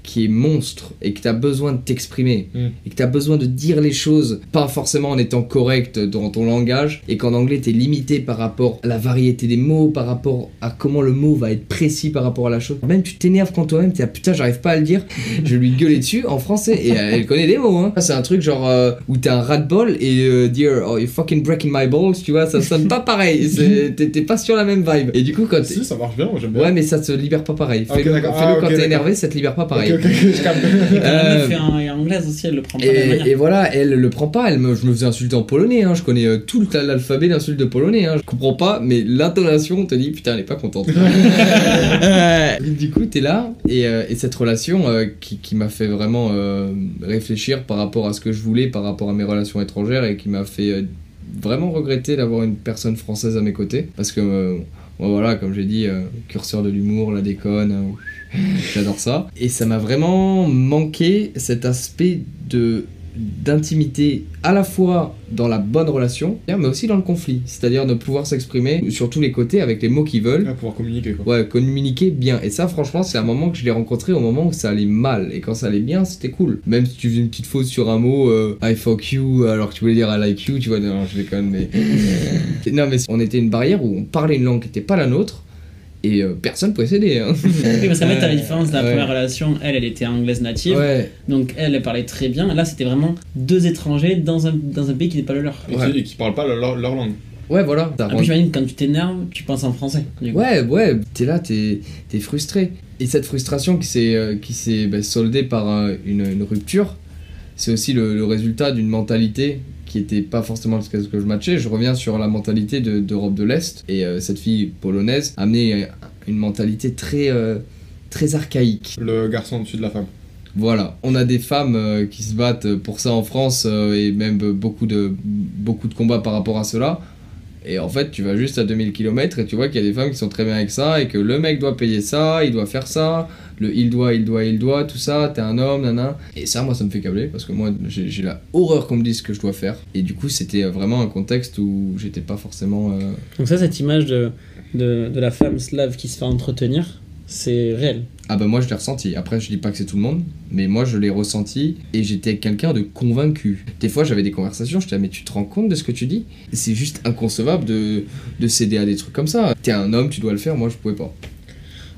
qui est monstre et que t'as besoin de t'exprimer Mm. et que t'as besoin de dire les choses pas forcément en étant correct dans ton langage et qu'en anglais t'es limité par rapport à la variété des mots, par rapport à comment le mot va être précis par rapport à la chose. Même tu t'énerves quand toi-même, t'es ah, putain j'arrive pas à le dire, je vais lui gueuler dessus en français et elle connaît les mots. Hein. C'est un truc genre euh, où t'es un rat de bol et euh, dire oh you fucking breaking my balls, tu vois, ça sonne pas pareil. T'es pas sur la même vibe. Et du coup quand t'es- Si, ça marche bien, j'aime bien. Ouais, mais ça te libère pas pareil. Fais-le Ah, quand ok, t'es énervé, ça te libère pas pareil. Je capte. Euh, meuf est en- est anglaise aussi, elle le prend pas de la même Et, manière. et voilà, elle le prend pas, elle me, je me faisais insulter en polonais, hein, je connais euh, tout le- l'alphabet d'insultes de polonais, hein, je comprends pas, mais l'intonation te dit putain elle est pas contente. Et du coup t'es là, et, euh, et cette relation euh, qui, qui m'a fait vraiment euh, réfléchir par rapport à ce que je voulais, par rapport à mes relations étrangères, et qui m'a fait euh, vraiment regretter d'avoir une personne française à mes côtés, parce que euh, bon, voilà, comme j'ai dit, euh, curseur de l'humour, la déconne, hein, j'adore ça. Et ça m'a vraiment manqué cet aspect de d'intimité à la fois dans la bonne relation mais aussi dans le conflit. C'est-à-dire de pouvoir s'exprimer sur tous les côtés avec les mots qu'ils veulent. Ouais, pouvoir communiquer quoi. ouais communiquer bien. Et ça franchement c'est un moment que je l'ai rencontré au moment où ça allait mal. Et quand ça allait bien c'était cool. Même si tu faisais une petite faute sur un mot euh, I fuck you alors que tu voulais dire I like you tu vois non je déconne mais non mais on était une barrière où on parlait une langue qui n'était pas la nôtre et euh, personne pouvait s'aider hein. Oui, parce qu'en fait, t'as la différence de la Ouais. première relation. Elle, elle était anglaise native. ouais Donc, elle, elle parlait très bien. Là, c'était vraiment deux étrangers dans un, dans un pays qui n'est pas le leur. Et, Ouais. qui, et qui parlent pas leur, leur langue. ouais voilà rend- plus, j'imagine, quand tu t'énerves, tu penses en français. Ouais, ouais, t'es là, t'es es frustré. Et cette frustration qui s'est euh, qui s'est bah, soldée par euh, une, une rupture, c'est aussi le, le résultat d'une mentalité qui était pas forcément ce que, ce que je matchais. Je reviens sur la mentalité de- d'Europe de, l'Est. Et euh, cette fille polonaise a amené euh, une mentalité très, euh, très archaïque. Le garçon au-dessus de la femme. Voilà, on a des femmes euh, qui se battent pour ça en France et même beaucoup de, beaucoup de combats par rapport à cela. Et en fait, tu vas juste à 2000 km et tu vois qu'il y a des femmes qui sont très bien avec ça et que le mec doit payer ça, il doit faire ça, le il doit, il doit, il doit, tout ça, t'es un homme, nana. Et ça, moi, ça me fait câbler parce que moi, j'ai la horreur qu'on me dise ce que je dois faire. Et du coup, c'était euh, vraiment un contexte où j'étais pas forcément. euh, Donc, ça, cette image de, de, de la femme slave qui se fait entretenir, C'est réel. Ah bah moi je l'ai ressenti. Après je dis pas que c'est tout le monde, mais moi je l'ai ressenti et j'étais quelqu'un de convaincu. Des fois j'avais des conversations, je disais mais tu te rends compte de ce que tu dis? C'est juste inconcevable de, de céder à des trucs comme ça. T'es un homme, tu dois le faire, moi je pouvais pas.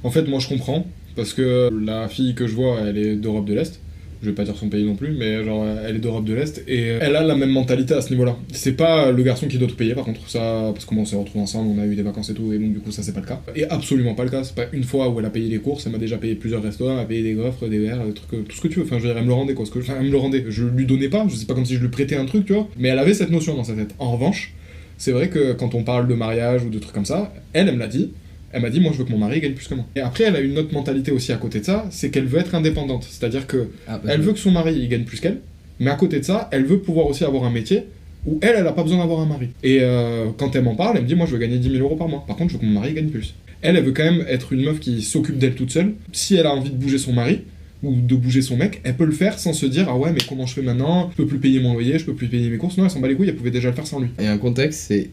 En fait, moi je comprends, parce que la fille que je vois, elle est d'Europe de l'Est. Je vais pas dire son pays non plus, mais genre elle est d'Europe de l'Est et elle a la même mentalité à ce niveau-là. C'est pas le garçon qui doit tout payer par contre, ça, parce que moi on s'est retrouvés ensemble, on a eu des vacances et tout, et donc du coup ça c'est pas le cas. Et absolument pas le cas, c'est pas une fois où elle a payé les courses, elle m'a déjà payé plusieurs restaurants, elle a payé des gaufres, des verres, des trucs, tout ce que tu veux. Enfin je veux dire, elle me le rendait quoi, enfin, elle me le rendait. Je lui donnais pas, je sais pas comme si je lui prêtais un truc, tu vois, mais elle avait cette notion dans sa tête. En revanche, c'est vrai que quand on parle de mariage ou de trucs comme ça, elle, elle me l'a dit, elle m'a dit, moi je veux que mon mari gagne plus que moi. Et après, elle a une autre mentalité aussi à côté de ça, c'est qu'elle veut être indépendante. C'est-à-dire que Ah, bah, elle veut que son mari il gagne plus qu'elle, mais à côté de ça, elle veut pouvoir aussi avoir un métier où elle, elle a pas besoin d'avoir un mari. Et euh, quand elle m'en parle, elle me dit, moi je veux gagner 10 000 euros par mois. Par contre, je veux que mon mari gagne plus. Elle, elle veut quand même être une meuf qui s'occupe d'elle toute seule. Si elle a envie de bouger son mari, ou de bouger son mec, elle peut le faire sans se dire ah ouais mais comment je fais maintenant, je peux plus payer mon loyer, je peux plus payer mes courses, non elle s'en bat les couilles, elle pouvait déjà le faire sans lui. A un contexte, c'est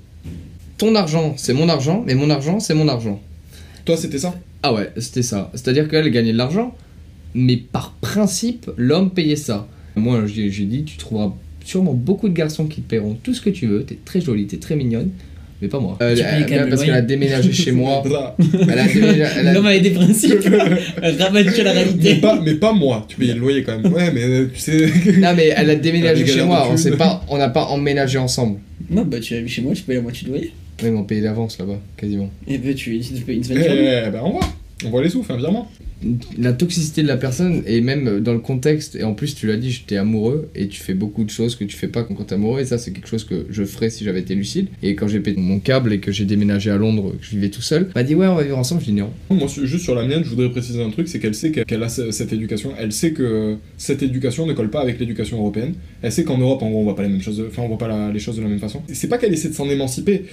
ton argent, c'est mon argent, mais mon argent, c'est mon argent. Toi c'était ça? Ah ouais, c'était ça. C'est-à-dire qu'elle gagnait de l'argent, mais par principe, l'homme payait ça. Moi, j'ai dit, tu trouveras sûrement beaucoup de garçons qui te paieront tout ce que tu veux. T'es très jolie, t'es très mignonne, mais pas moi. Euh, elle- quand même le parce qu'elle a déménagé chez moi. Elle a déménagé. elle L'homme avait des principes. Rabattu à la mais, réalité. pas, mais pas moi, tu payais le loyer quand même. Ouais mais euh, tu sais... Non mais elle a déménagé chez moi. on n'a pas emménagé ensemble. Non, bah tu as vu chez moi, tu payes la moitié de loyer. Oui, mais on payait d'avance là-bas, quasiment. Et bah tu tu payes une Eh semaine deux. ben on voit, on voit les sous, fais un virement. La toxicité de la personne et même dans le contexte et en plus tu l'as dit j'étais amoureux et tu fais beaucoup de choses que tu fais pas quand t'es amoureux et ça c'est quelque chose que je ferais si j'avais été lucide et quand j'ai pété mon câble et que j'ai déménagé à Londres que je vivais tout seul m'a dit ouais on va vivre ensemble je dis non Moi, juste sur la mienne, je voudrais préciser un truc, c'est qu'elle sait qu'elle a ce- cette éducation. Elle sait que cette éducation ne colle pas avec l'éducation européenne. Elle sait qu'en Europe, en gros, on voit pas les mêmes choses, enfin, on voit pas la- les choses de la même façon. C'est pas qu'elle essaie de s'en émanciper.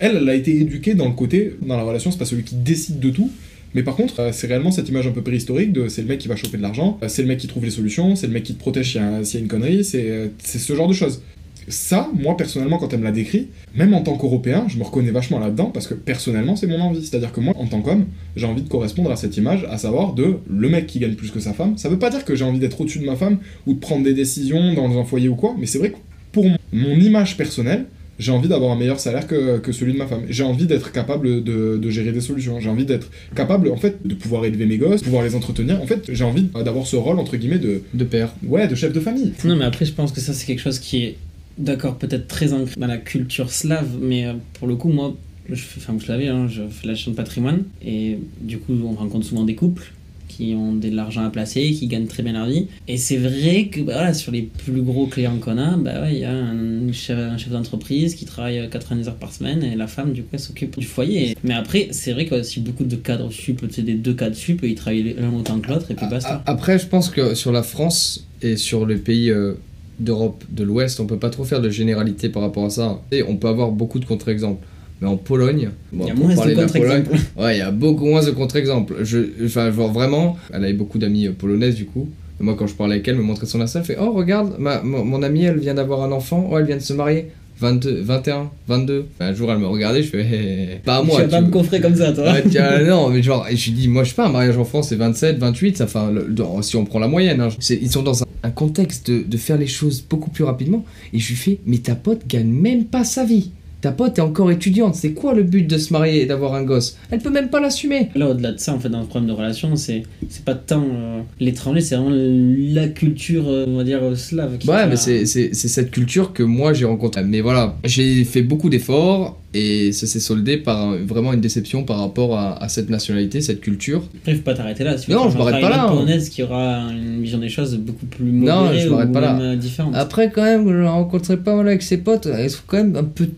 Elle, elle a été éduquée dans le côté, dans la relation, c'est pas celui qui décide de tout. Mais par contre, euh, c'est réellement cette image un peu préhistorique de c'est le mec qui va choper de l'argent, euh, c'est le mec qui trouve les solutions, c'est le mec qui te protège s'il y, a- une connerie, c'est euh, c'est ce genre de choses. Ça, moi personnellement, quand elle me l'a décrit, même en tant qu'Européen, je me reconnais vachement là-dedans parce que personnellement, c'est mon envie. C'est-à-dire que moi, en tant qu'homme, j'ai envie de correspondre à cette image, à savoir de le mec qui gagne plus que sa femme. Ça veut pas dire que j'ai envie d'être au-dessus de ma femme ou de prendre des décisions dans un foyer ou quoi, mais c'est vrai que pour mon image personnelle, j'ai envie d'avoir un meilleur salaire que, que celui de ma femme. J'ai envie d'être capable de, de gérer des solutions. J'ai envie d'être capable, en fait, de pouvoir élever mes gosses, pouvoir les entretenir. En fait, j'ai envie d'avoir ce rôle, entre guillemets, de, de père ouais, de chef de famille. Non, mais après, je pense que ça, c'est quelque chose qui est, d'accord, peut-être très ancré dans la culture slave, mais euh, pour le coup, moi, je fais, enfin, vous le savez, hein, je fais la chaîne patrimoine, et du coup, on rencontre souvent des couples qui ont de l'argent à placer, qui gagnent très bien leur vie. Et c'est vrai que bah, voilà, sur les plus gros clients qu'on a, bah, ouais, il y a un chef, d'entreprise qui travaille 90 heures par semaine et la femme, du coup, elle s'occupe du foyer. Mais après, c'est vrai a aussi beaucoup de cadres sup, sais, des deux cadres sup, ils travaillent l'un autant que l'autre, et puis basta. Après, je pense que sur la France et sur les pays euh, d'Europe de l'Ouest, on peut pas trop faire de généralité par rapport à ça. Et on peut avoir beaucoup de contre-exemples. Mais en Pologne, bon, Il y a moins de contre-exemples. ouais, il y a beaucoup moins de contre-exemples. Je, enfin, genre vraiment, elle avait beaucoup d'amies euh, polonaises du coup. Et moi, quand je parlais avec elle, elle me montrait son Insta, elle fait Oh, regarde, ma, mon, mon amie, elle vient d'avoir un enfant, oh, elle vient de se marier. 22, 21, 22. Un jour, elle me regardait, je fais Eh, Pas à moi. tu vas pas me coffrer comme ça, toi. Ouais, tiens, non, mais genre, je lui dis, moi je sais pas, un mariage en France c'est 27, 28, ça, enfin, le- dans- si on prend la moyenne, hein, ils sont dans un, un contexte de, de faire les choses beaucoup plus rapidement. Et je lui fais, mais ta pote gagne même pas sa vie. Ta pote est encore étudiante, c'est quoi le but de se marier et d'avoir un gosse? Elle peut même pas l'assumer. Là, au-delà de ça, en fait, dans le problème de relation, c'est c'est pas tant euh, l'étranger, c'est vraiment la culture, euh, on va dire, euh, slave. Qui Ouais, mais c'est cette culture que moi j'ai rencontrée. Mais voilà, j'ai fait beaucoup d'efforts et ça s'est soldé par vraiment une déception par rapport à, à cette nationalité, cette culture. Après, faut pas t'arrêter là. Si Non, je m'arrête pas là, hein. polonaise qui aura une vision des choses beaucoup plus Non, modérée je m'arrête ou pas là. même, euh, différente. Après, quand même, je rencontrais pas mal avec ses potes, elles sont quand même un peu.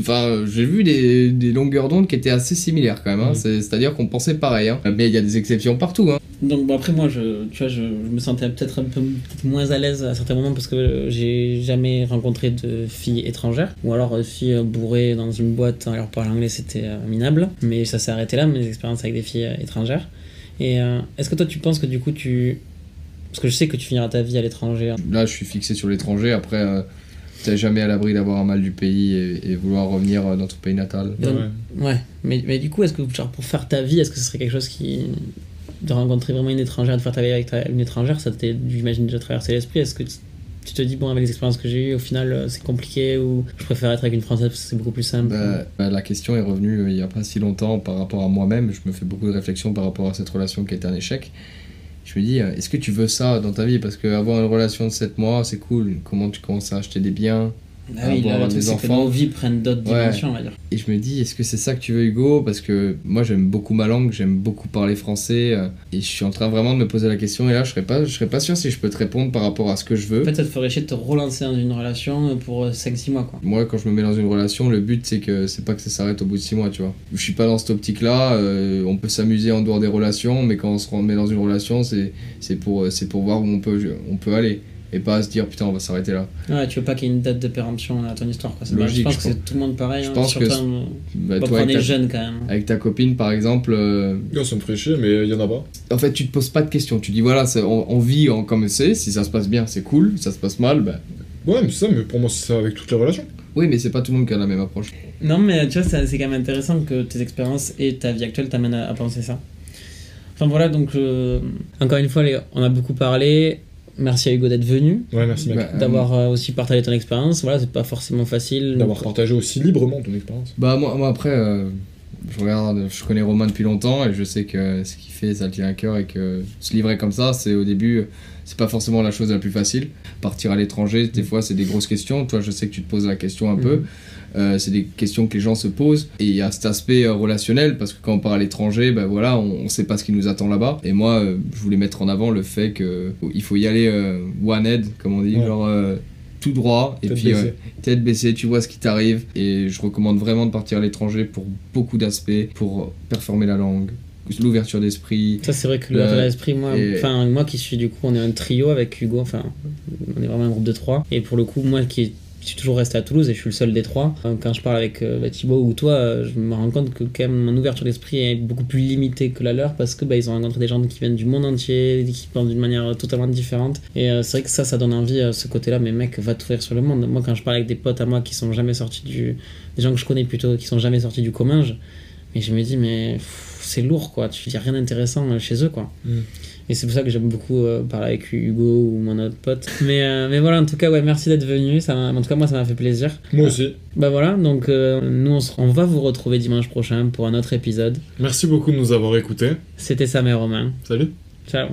Enfin, j'ai vu des, des longueurs d'onde qui étaient assez similaires quand même, hein. C'est- c'est-à-dire qu'on pensait pareil. Hein. Mais il y a des exceptions partout. Hein. Donc bon, après moi, je, tu vois, je, je me sentais peut-être un peu moins à l'aise à certains moments parce que euh, j'ai jamais rencontré de filles étrangères ou alors euh, filles bourrées dans une boîte alors parler anglais c'était euh, minable. Mais ça s'est arrêté là mes expériences avec des filles étrangères. Et euh, est-ce que toi tu penses que du coup tu parce que je sais que tu finiras ta vie à l'étranger. Là, je suis fixé sur l'étranger. Après, euh, t'es jamais à l'abri d'avoir un mal du pays et, et vouloir revenir dans ton pays natal. Ouais. ouais. Mais, mais du coup, est-ce que genre, pour faire ta vie, est-ce que ce serait quelque chose qui. de rencontrer vraiment une étrangère, de faire ta vie avec ta- une étrangère, ça t'est, j'imagine, déjà traversé l'esprit Est-ce que tu, te dis, bon, avec les expériences que j'ai eues, au final, euh, c'est compliqué ou je préfère être avec une française parce que c'est beaucoup plus simple Bah, bah, la question est revenue euh, il y a pas si longtemps par rapport à moi-même. Je me fais beaucoup de réflexions par rapport à cette relation qui a été un échec. Je me dis, euh, est-ce que tu veux ça dans ta vie? Parce qu'avoir une relation de 7 mois, c'est cool. Comment tu commences à acheter des biens? Ah oui, avoir le truc, des c'est que enfants. nos vies prennent d'autres Ouais. dimensions, on va dire. Et je me dis, est-ce que c'est ça que tu veux, Hugo? Parce que moi, j'aime beaucoup ma langue, j'aime beaucoup parler français. euh, et je suis en train vraiment de me poser la question. Et là, je serais pas, je serais pas sûr si je peux te répondre par rapport à ce que je veux. En fait, ça te ferait chier de te relancer dans une relation pour 5-6 mois, quoi. Moi, quand je me mets dans une relation, le but c'est que c'est pas que ça s'arrête au bout de 6 mois, tu vois. Je suis pas dans cette optique-là. euh, on peut s'amuser en dehors des relations, mais quand on se met dans une relation, c'est pour euh, pour voir où on peut on peut aller et pas à se dire putain on va s'arrêter là. Ouais, tu veux pas qu'il y ait une date de péremption à ton histoire, quoi. Logique, je pense je que c'est tout le monde pareil. Je hein, pense que en- Bah, Bon, toi, quand on avec, est ta, jeune, quand même. avec ta copine par exemple, euh, Yo, ça me ferait chier, mais il y en a pas. en fait tu te poses pas de questions. Tu dis voilà on, on vit en, comme c'est. Si ça se passe bien c'est cool. Si ça se passe mal bah Ouais, mais c'est ça, mais pour moi, c'est ça avec toutes les relations. oui mais c'est pas tout le monde qui a la même approche. Non, mais tu vois, c'est c'est quand même intéressant que tes expériences et ta vie actuelle t'amènent à, à penser ça. Enfin voilà, donc euh, encore une fois, les- on a beaucoup parlé. Merci à Hugo d'être venu, Ouais, merci. Bah, euh, d'avoir euh, aussi partagé ton expérience. Voilà, c'est pas forcément facile. D'avoir partagé aussi librement ton expérience. Bah moi, moi après, euh, je regarde, je connais Romain depuis longtemps et je sais que ce qu'il fait, ça le tient à cœur et que se livrer comme ça, c'est au début, c'est pas forcément la chose la plus facile. Partir à l'étranger, des fois, c'est des grosses questions. Toi, je sais que tu te poses la question un peu. Euh, c'est des questions que les gens se posent et il y a cet aspect euh, relationnel parce que quand on part à l'étranger ben voilà on, on sait pas ce qui nous attend là-bas et moi euh, je voulais mettre en avant le fait que il faut y aller euh, one head comme on dit Ouais. genre euh, tout droit et Tête puis baissée. euh, tête baissée, tu vois ce qui t'arrive. Et je recommande vraiment de partir à l'étranger pour beaucoup d'aspects, pour performer la langue, l'ouverture d'esprit. Ça, c'est vrai que le l'esprit, moi, et- enfin, moi qui suis du coup, on est un trio avec Hugo, enfin, on est vraiment un groupe de trois. Et pour le coup, moi qui suis toujours resté à Toulouse et je suis le seul des trois, quand je parle avec euh, bah, Thibaut ou toi, euh, je me rends compte que quand même mon ouverture d'esprit est beaucoup plus limitée que la leur parce que bah, ils ont rencontré des gens qui viennent du monde entier, qui pensent d'une manière totalement différente. Et euh, c'est vrai que ça, ça donne envie, ce côté-là, mais mec, va t'ouvrir sur le monde. Moi, quand je parle avec des potes à moi qui sont jamais sortis du. des gens que je connais plutôt, qui sont jamais sortis du commun, je, je me dis, mais c'est lourd, quoi. N'y a rien d'intéressant chez eux, quoi. Mm. Et c'est pour ça que j'aime beaucoup euh, parler avec Hugo ou mon autre pote. Mais, euh, mais voilà, en tout cas, ouais, merci d'être venu. Ça en tout cas, moi, ça m'a fait plaisir. Moi aussi. Bah voilà, donc euh, nous, on, se- on va vous retrouver dimanche prochain pour un autre épisode. Merci beaucoup de nous avoir écoutés. C'était Sam et Romain. Salut. Ciao.